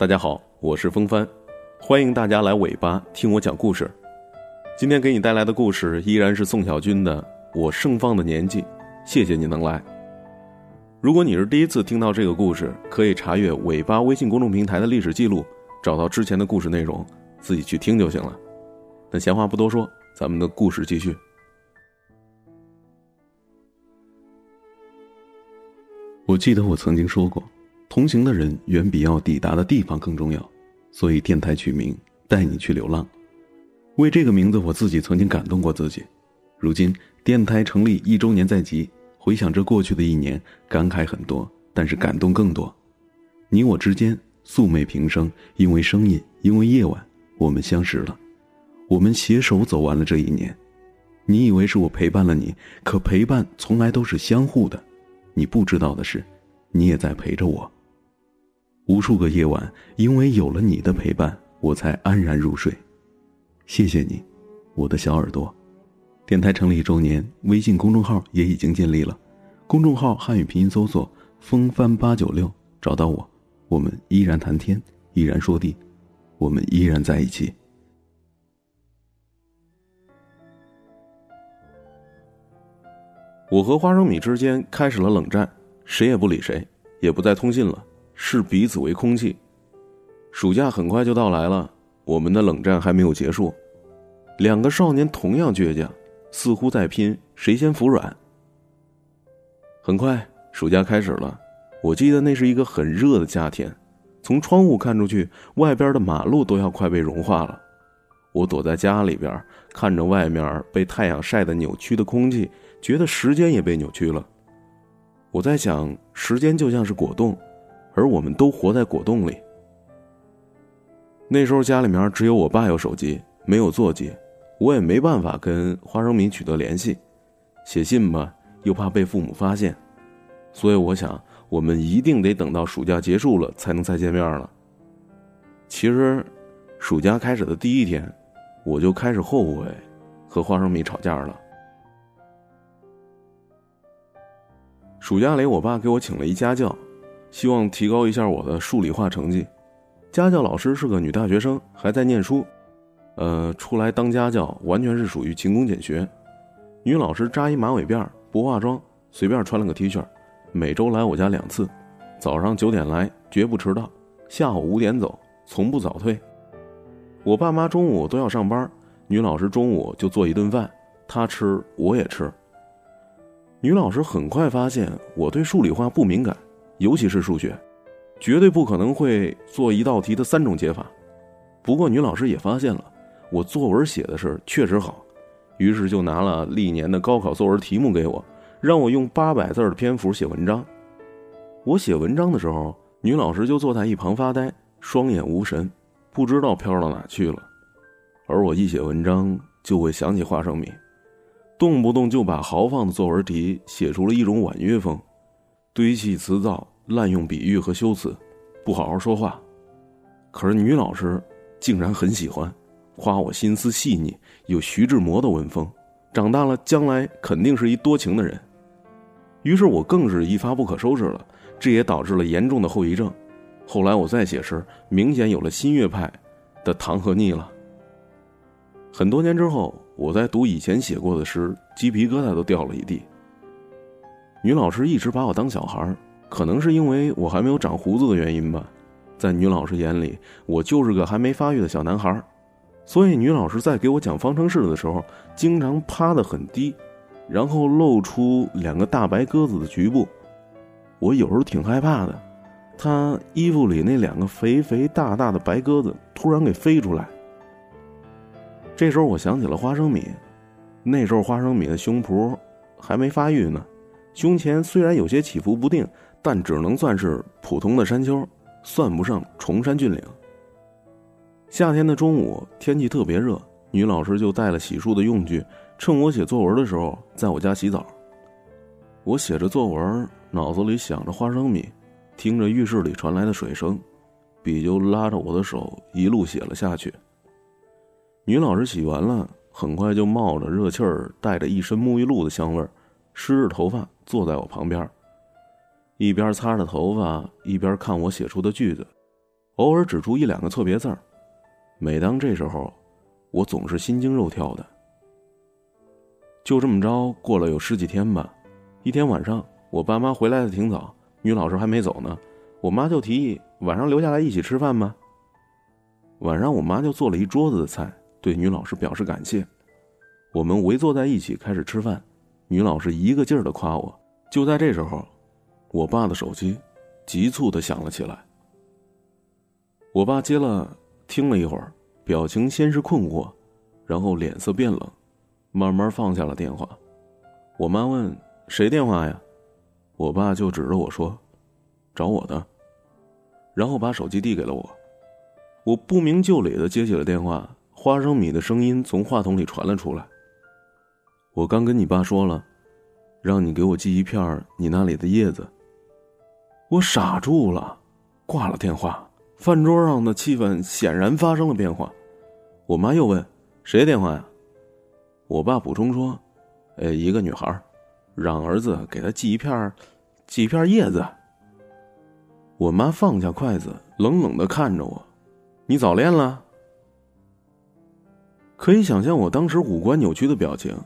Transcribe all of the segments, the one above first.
大家好，我是风帆，欢迎大家来尾巴听我讲故事。今天给你带来的故事依然是宋小军的《我盛放的年纪》，谢谢你能来。如果你是第一次听到这个故事，可以查阅尾巴微信公众平台的历史记录，找到之前的故事内容，自己去听就行了。那闲话不多说，咱们的故事继续。我记得我曾经说过。同行的人远比要抵达的地方更重要，所以电台取名“带你去流浪”。为这个名字，我自己曾经感动过自己。如今电台成立一周年在即，回想着过去的一年，感慨很多，但是感动更多。你我之间素昧平生，因为声音，因为夜晚，我们相识了。我们携手走完了这一年。你以为是我陪伴了你，可陪伴从来都是相互的。你不知道的是，你也在陪着我。无数个夜晚，因为有了你的陪伴，我才安然入睡。谢谢你，我的小耳朵。电台成立一周年，微信公众号也已经建立了。公众号汉语拼音搜索“风帆八九六”，找到我。我们依然谈天，依然说地，我们依然在一起。我和花生米之间开始了冷战，谁也不理谁，也不再通信了。视彼此为空气。暑假很快就到来了，我们的冷战还没有结束。两个少年同样倔强，似乎在拼谁先服软。很快，暑假开始了。我记得那是一个很热的夏天，从窗户看出去，外边的马路都要快被融化了。我躲在家里边，看着外面被太阳晒得扭曲的空气，觉得时间也被扭曲了。我在想，时间就像是果冻。而我们都活在果冻里。那时候家里面只有我爸有手机，没有座机，我也没办法跟花生米取得联系，写信吧又怕被父母发现，所以我想我们一定得等到暑假结束了才能再见面了。其实，暑假开始的第一天，我就开始后悔和花生米吵架了。暑假里，我爸给我请了一家教。希望提高一下我的数理化成绩。家教老师是个女大学生，还在念书。呃，出来当家教完全是属于勤工俭学。女老师扎一马尾辫，不化妆，随便穿了个 T 恤，每周来我家两次，早上九点来，绝不迟到；下午五点走，从不早退。我爸妈中午都要上班，女老师中午就做一顿饭，她吃我也吃。女老师很快发现我对数理化不敏感。尤其是数学，绝对不可能会做一道题的三种解法。不过女老师也发现了，我作文写的是确实好，于是就拿了历年的高考作文题目给我，让我用八百字的篇幅写文章。我写文章的时候，女老师就坐在一旁发呆，双眼无神，不知道飘到哪去了。而我一写文章，就会想起花生米，动不动就把豪放的作文题写出了一种婉约风。堆砌词藻，滥用比喻和修辞，不好好说话。可是女老师竟然很喜欢，夸我心思细腻，有徐志摩的文风，长大了将来肯定是一多情的人。于是我更是一发不可收拾了，这也导致了严重的后遗症。后来我再写诗，明显有了新月派的糖和腻了。很多年之后，我在读以前写过的诗，鸡皮疙瘩都掉了一地。女老师一直把我当小孩可能是因为我还没有长胡子的原因吧，在女老师眼里，我就是个还没发育的小男孩所以女老师在给我讲方程式的时候，经常趴得很低，然后露出两个大白鸽子的局部，我有时候挺害怕的，她衣服里那两个肥肥大大的白鸽子突然给飞出来。这时候我想起了花生米，那时候花生米的胸脯还没发育呢。胸前虽然有些起伏不定，但只能算是普通的山丘，算不上崇山峻岭。夏天的中午，天气特别热，女老师就带了洗漱的用具，趁我写作文的时候，在我家洗澡。我写着作文，脑子里想着花生米，听着浴室里传来的水声，笔就拉着我的手一路写了下去。女老师洗完了，很快就冒着热气儿，带着一身沐浴露的香味儿。湿着头发坐在我旁边，一边擦着头发，一边看我写出的句子。偶尔指出一两个错别字儿。每当这时候，我总是心惊肉跳的。就这么着过了有十几天吧。一天晚上，我爸妈回来的挺早，女老师还没走呢，我妈就提议晚上留下来一起吃饭吧。晚上，我妈就做了一桌子的菜，对女老师表示感谢。我们围坐在一起开始吃饭，女老师一个劲儿的夸我。就在这时候，我爸的手机急促的响了起来。我爸接了。听了一会儿，表情先是困惑，然后脸色变冷，慢慢放下了电话。我妈问：“谁电话呀？”我爸就指着我说：“找我的。”然后把手机递给了我。我不明就里的接起了电话，花生米的声音从话筒里传了出来：“我刚跟你爸说了，让你给我寄一片你那里的叶子。”我傻住了，挂了电话。饭桌上的气氛显然发生了变化，我妈又问：“谁的电话呀？”我爸补充说：“呃，一个女孩，让儿子给她寄一片，寄一片叶子。”我妈放下筷子，冷冷的看着我：“你早恋了？”可以想象我当时五官扭曲的表情，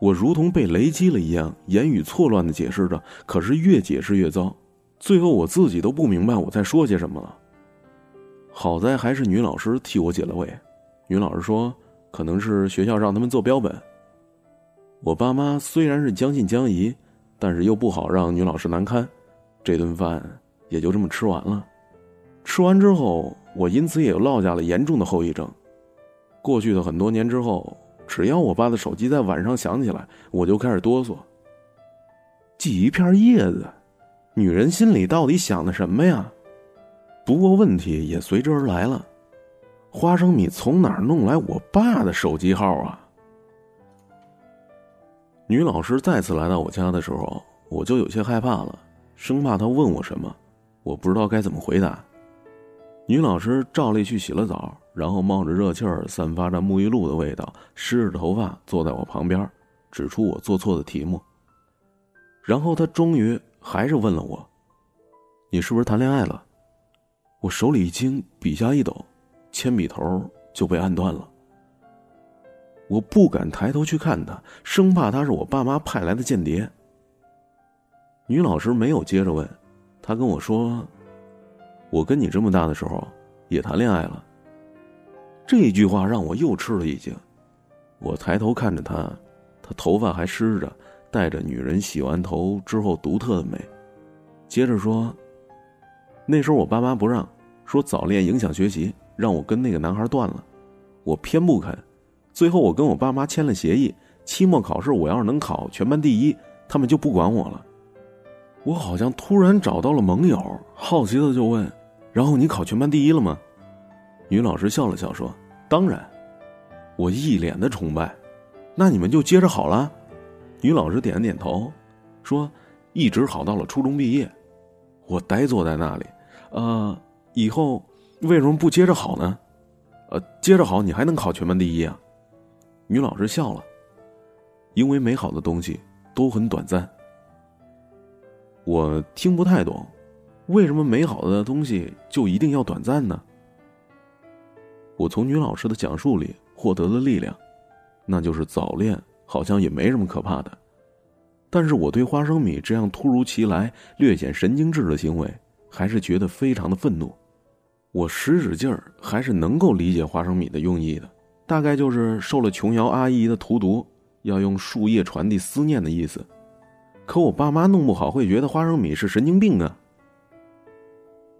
我如同被雷击了一样，言语错乱的解释着，可是越解释越糟，最后我自己都不明白我在说些什么了。好在还是女老师替我解了围。女老师说：“可能是学校让他们做标本。”我爸妈虽然是将信将疑，但是又不好让女老师难堪，这顿饭也就这么吃完了。吃完之后，我因此也落下了严重的后遗症。过去的很多年之后，只要我爸的手机在晚上响起来，我就开始哆嗦。寄一片叶子，女人心里到底想的什么呀？不过问题也随之而来了，花生米从哪儿弄来我爸的手机号啊？女老师再次来到我家的时候，我就有些害怕了，生怕她问我什么，我不知道该怎么回答。女老师照例去洗了澡，然后冒着热气儿，散发着沐浴露的味道，湿着头发坐在我旁边，指出我做错的题目。然后她终于还是问了我：“你是不是谈恋爱了？”我手里一惊，笔下一抖，铅笔头就被按断了。我不敢抬头去看他，生怕他是我爸妈派来的间谍。女老师没有接着问，她跟我说：“我跟你这么大的时候也谈恋爱了。”这句话让我又吃了一惊。我抬头看着她，她头发还湿着，带着女人洗完头之后独特的美。接着说。那时候我爸妈不让，说早恋影响学习，让我跟那个男孩断了。我偏不肯，最后我跟我爸妈签了协议，期末考试我要是能考全班第一，他们就不管我了。我好像突然找到了盟友，好奇的就问：“然后你考全班第一了吗？”女老师笑了笑说：“当然。”我一脸的崇拜。那你们就接着好了。女老师点了点头，说：“一直好到了初中毕业。”我呆坐在那里。呃，以后为什么不接着好呢？呃，接着好，你还能考全班第一啊？女老师笑了，因为美好的东西都很短暂。我听不太懂，为什么美好的东西就一定要短暂呢？我从女老师的讲述里获得了力量，那就是早恋好像也没什么可怕的。但是我对花生米这样突如其来、略显神经质的行为。还是觉得非常的愤怒，我使使劲儿，还是能够理解花生米的用意的，大概就是受了琼瑶阿姨的荼毒，要用树叶传递思念的意思。可我爸妈弄不好会觉得花生米是神经病啊。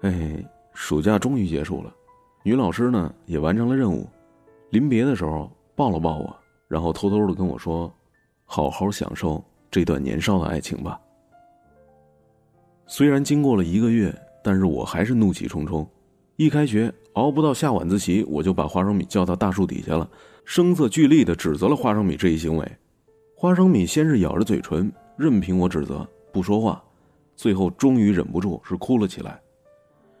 哎，暑假终于结束了，女老师呢也完成了任务，临别的时候抱了抱我，然后偷偷的跟我说：“好好享受这段年少的爱情吧。”虽然经过了一个月，但是我还是怒气冲冲。一开学，熬不到下晚自习，我就把花生米叫到大树底下了，声色俱厉的指责了花生米这一行为。花生米先是咬着嘴唇，任凭我指责，不说话，最后终于忍不住是哭了起来，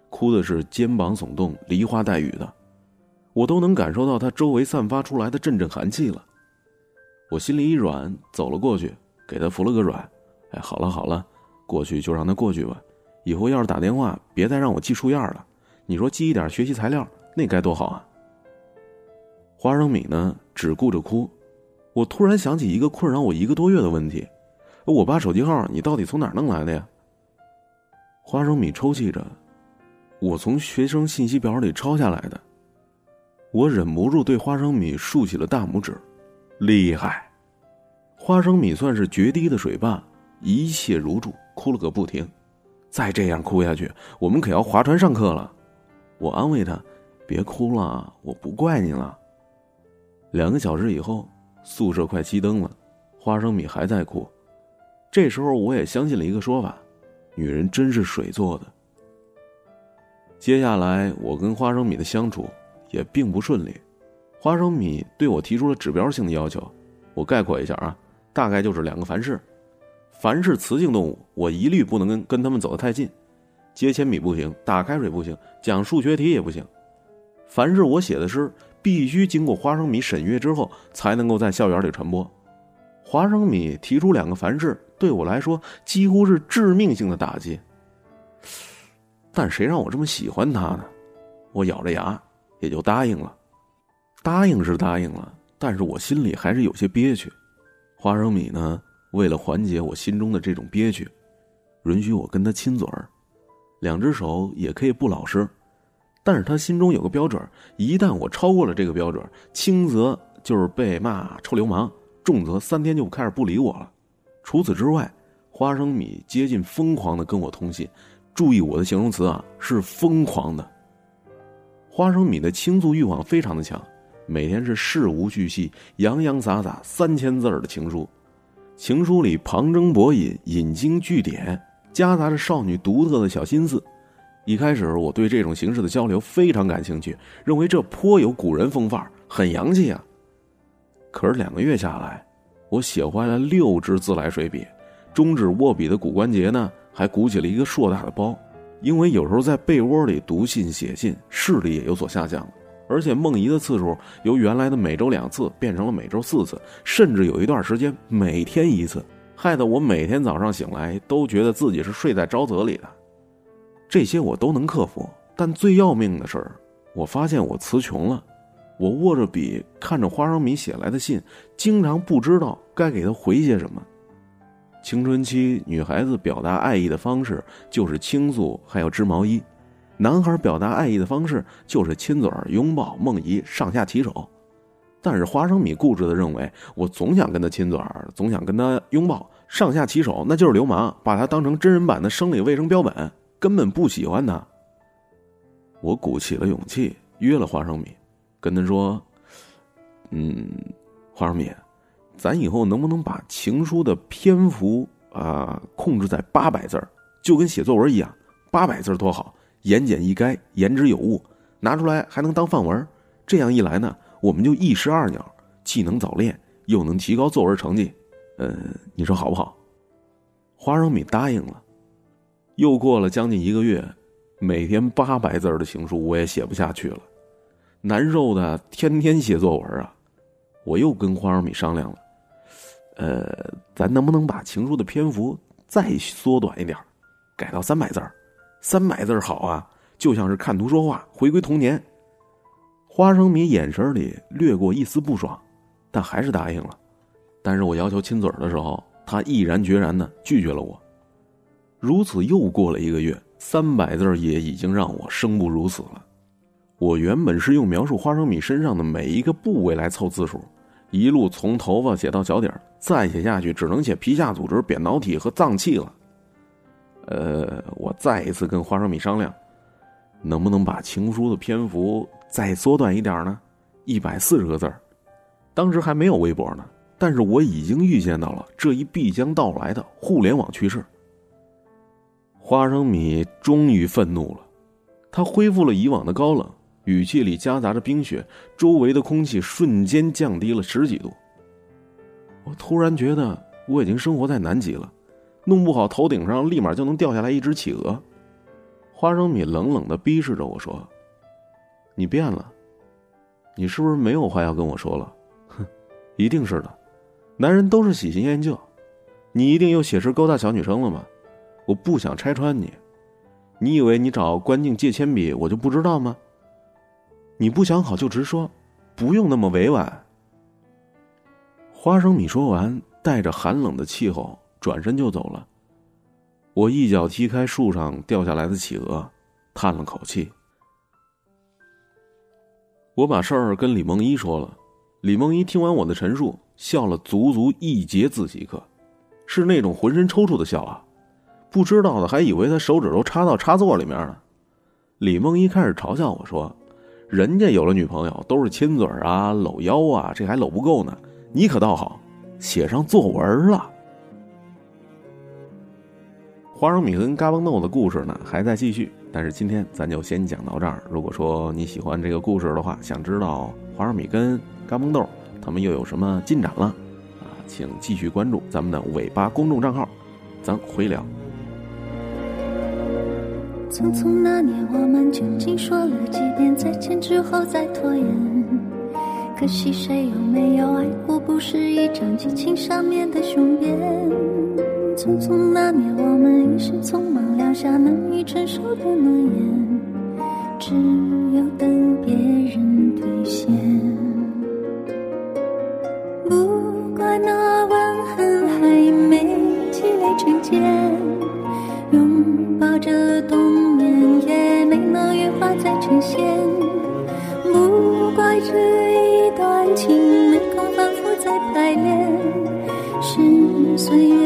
哭的是肩膀耸动、梨花带雨的，我都能感受到他周围散发出来的阵阵寒气了。我心里一软，走了过去，给他服了个软。哎，好了好了。过去就让他过去吧，以后要是打电话，别再让我记数样了。你说寄一点学习材料，那该多好啊！花生米呢，只顾着哭。我突然想起一个困扰我一个多月的问题：我爸手机号你到底从哪儿弄来的呀？花生米抽泣着：“我从学生信息表里抄下来的。”我忍不住对花生米竖起了大拇指：“厉害！”花生米算是决堤的水坝，一切如注，哭了个不停。再这样哭下去，我们可要划船上课了。我安慰他：“别哭了，我不怪你了。”两个小时以后，宿舍快熄灯了，花生米还在哭。这时候，我也相信了一个说法：女人真是水做的。接下来，我跟花生米的相处也并不顺利。花生米对我提出了指标性的要求，我概括一下啊，大概就是两个凡是：凡是雌性动物，我一律不能跟跟他们走得太近。接铅笔不行，打开水不行，讲数学题也不行。凡是我写的诗，必须经过花生米审阅之后，才能够在校园里传播。花生米提出两个凡是，对我来说几乎是致命性的打击。但谁让我这么喜欢他呢？我咬着牙也就答应了。答应是答应了，但是我心里还是有些憋屈。花生米呢，为了缓解我心中的这种憋屈，允许我跟他亲嘴儿。两只手也可以不老实，但是他心中有个标准，一旦我超过了这个标准，轻则就是被骂臭流氓，重则三天就开始不理我了。除此之外，花生米接近疯狂的跟我通信，注意我的形容词啊，是疯狂的。花生米的倾诉欲望非常的强，每天是事无巨细、洋洋洒洒三千字的情书，情书里旁征博引、引经据典。夹杂着少女独特的小心思，一开始我对这种形式的交流非常感兴趣，认为这颇有古人风范，很洋气啊。可是两个月下来，我写坏了六支自来水笔，中指握笔的骨关节呢还鼓起了一个硕大的包，因为有时候在被窝里读信写信，视力也有所下降了，而且梦遗的次数由原来的每周两次变成了每周四次，甚至有一段时间每天一次。害得我每天早上醒来都觉得自己是睡在沼泽里的，这些我都能克服。但最要命的是，我发现我词穷了。我握着笔，看着花生米写来的信，经常不知道该给他回些什么。青春期女孩子表达爱意的方式就是倾诉，还有织毛衣；男孩表达爱意的方式就是亲嘴、拥抱、梦遗、上下其手。但是花生米固执的认为，我总想跟他亲嘴，总想跟他拥抱，上下其手，那就是流氓，把他当成真人版的生理卫生标本，根本不喜欢他。我鼓起了勇气约了花生米，跟他说：“嗯，花生米，咱以后能不能把情书的篇幅啊控制在八百字，就跟写作文一样，八百字多好，言简意赅，言之有物，拿出来还能当范文，这样一来呢。”我们就一石二鸟，既能早恋，又能提高作文成绩，呃，你说好不好？花生米答应了。又过了将近一个月，每天八百字的情书我也写不下去了，难受的天天写作文啊！我又跟花生米商量了，呃，咱能不能把情书的篇幅再缩短一点，改到三百字三百字好啊，就像是看图说话，回归童年。花生米眼神里掠过一丝不爽，但还是答应了。但是我要求亲嘴的时候，他毅然决然的拒绝了我。如此又过了一个月，三百字也已经让我生不如死了。我原本是用描述花生米身上的每一个部位来凑字数，一路从头发写到脚底再写下去只能写皮下组织、扁桃体和脏器了。呃，我再一次跟花生米商量，能不能把情书的篇幅。再缩短一点呢，一百四十个字当时还没有微博呢，但是我已经预见到了这一必将到来的互联网趋势。花生米终于愤怒了，他恢复了以往的高冷，语气里夹杂着冰雪，周围的空气瞬间降低了十几度。我突然觉得我已经生活在南极了，弄不好头顶上立马就能掉下来一只企鹅。花生米冷冷的逼视着我说。你变了，你是不是没有话要跟我说了？哼，一定是的，男人都是喜新厌旧，你一定又写诗勾搭小女生了吗？我不想拆穿你，你以为你找关静借铅笔，我就不知道吗？你不想好就直说，不用那么委婉。花生米说完，带着寒冷的气候，转身就走了。我一脚踢开树上掉下来的企鹅，叹了口气。我把事儿跟李梦一说了，李梦一听完我的陈述，笑了足足一节自习课，是那种浑身抽搐的笑啊！不知道的还以为他手指头插到插座里面了。李梦一开始嘲笑我说：“人家有了女朋友都是亲嘴啊、搂腰啊，这还搂不够呢，你可倒好，写上作文了。”花生米跟嘎嘣豆的故事呢还在继续，但是今天咱就先讲到这儿。如果说你喜欢这个故事的话，想知道花生米跟嘎嘣豆他们又有什么进展了啊，请继续关注咱们的尾巴公众账号，咱回聊。匆匆那年，我们究竟说了几遍再见之后再拖延？可惜谁有没有爱过，不是一张激情上面的雄辩。匆匆那年，我们一时匆忙撂下难以承受的诺言，只有等别人兑现。不怪那吻痕还没积累成茧，拥抱着冬眠也没能羽化再成仙。不怪这一段情没空反复再排练，是岁月。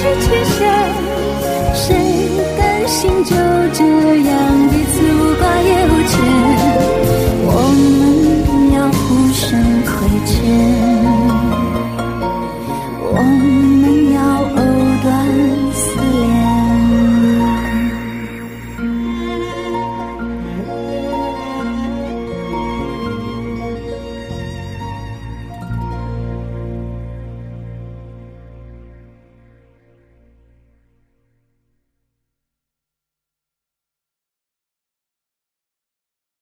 太快冰释前嫌。谁甘心就这样？